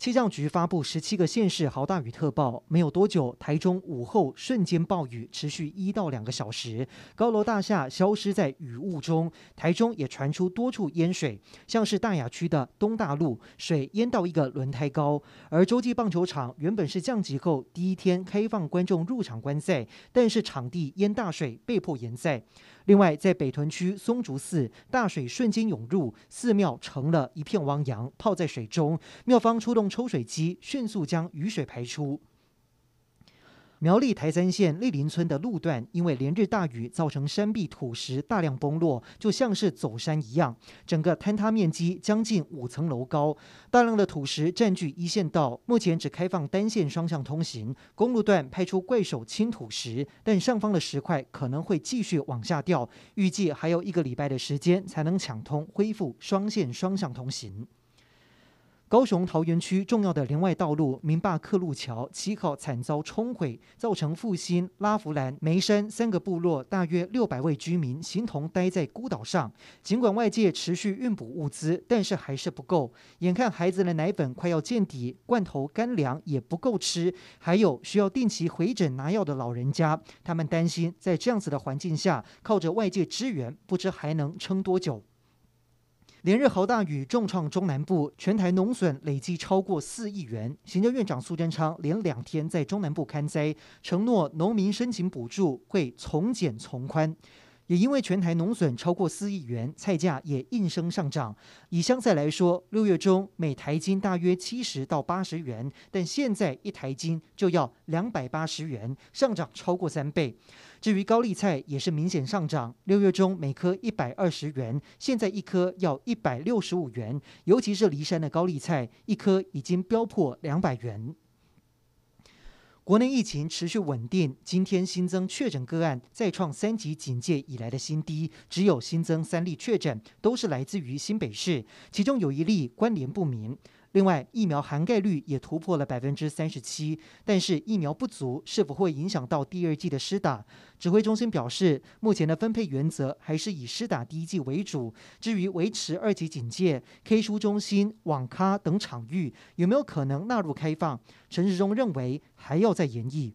气象局发布十七个县市豪大雨特报，没有多久，台中午后瞬间暴雨，持续一到两个小时，高楼大厦消失在雨雾中。台中也传出多处淹水，像是大雅区的东大路，水淹到一个轮胎高。而洲际棒球场原本是降级后第一天开放观众入场观赛，但是场地淹大水，被迫延赛。另外，在北屯区松竹寺，大水瞬间涌入，寺庙成了一片汪洋，泡在水中。庙方出动抽水机，迅速将雨水排出。苗栗台三线栗林村的路段，因为连日大雨，造成山壁土石大量崩落，就像是走山一样，整个坍塌面积将近五层楼高。大量的土石占据一线道，目前只开放单线双向通行。公路段派出怪手清土石，但上方的石块可能会继续往下掉，预计还有一个礼拜的时间才能抢通，恢复双线双向通行。高雄桃园区重要的连外道路明霸克路桥七号惨遭冲毁，造成复兴、拉弗兰、梅山三个部落大约六百位居民形同待在孤岛上。尽管外界持续运补物资，但是还是不够。眼看孩子的奶粉快要见底，罐头干粮也不够吃，还有需要定期回诊拿药的老人家，他们担心在这样子的环境下，靠着外界支援，不知还能撑多久。连日豪大雨重创中南部，全台农损累计超过四亿元。行政院长苏贞昌连两天在中南部勘灾，承诺农民申请补助会从简从宽。也因为全台农损超过四亿元，菜价也应声上涨。以香菜来说，六月中每台斤大约七十到八十元，但现在一台斤就要两百八十元，上涨超过三倍。至于高丽菜也是明显上涨，六月中每颗一百二十元，现在一颗要一百六十五元，尤其是梨山的高丽菜，一颗已经飙破两百元。国内疫情持续稳定，今天新增确诊个案再创三级警戒以来的新低，只有新增三例确诊，都是来自于新北市，其中有一例关联不明。另外，疫苗涵盖率也突破了百分之三十七，但是疫苗不足是否会影响到第二季的施打？指挥中心表示，目前的分配原则还是以施打第一季为主。至于维持二级警戒、K 书中心、网咖等场域有没有可能纳入开放？陈时中认为还要再研议。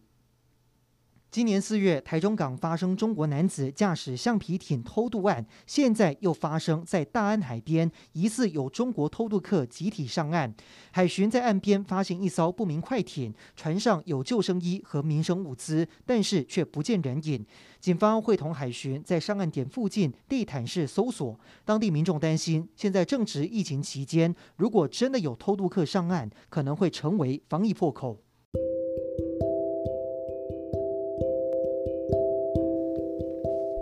今年四月，台中港发生中国男子驾驶橡皮艇偷渡案，现在又发生在大安海边，疑似有中国偷渡客集体上岸。海巡在岸边发现一艘不明快艇，船上有救生衣和民生物资，但是却不见人影。警方会同海巡在上岸点附近地毯式搜索。当地民众担心，现在正值疫情期间，如果真的有偷渡客上岸，可能会成为防疫破口。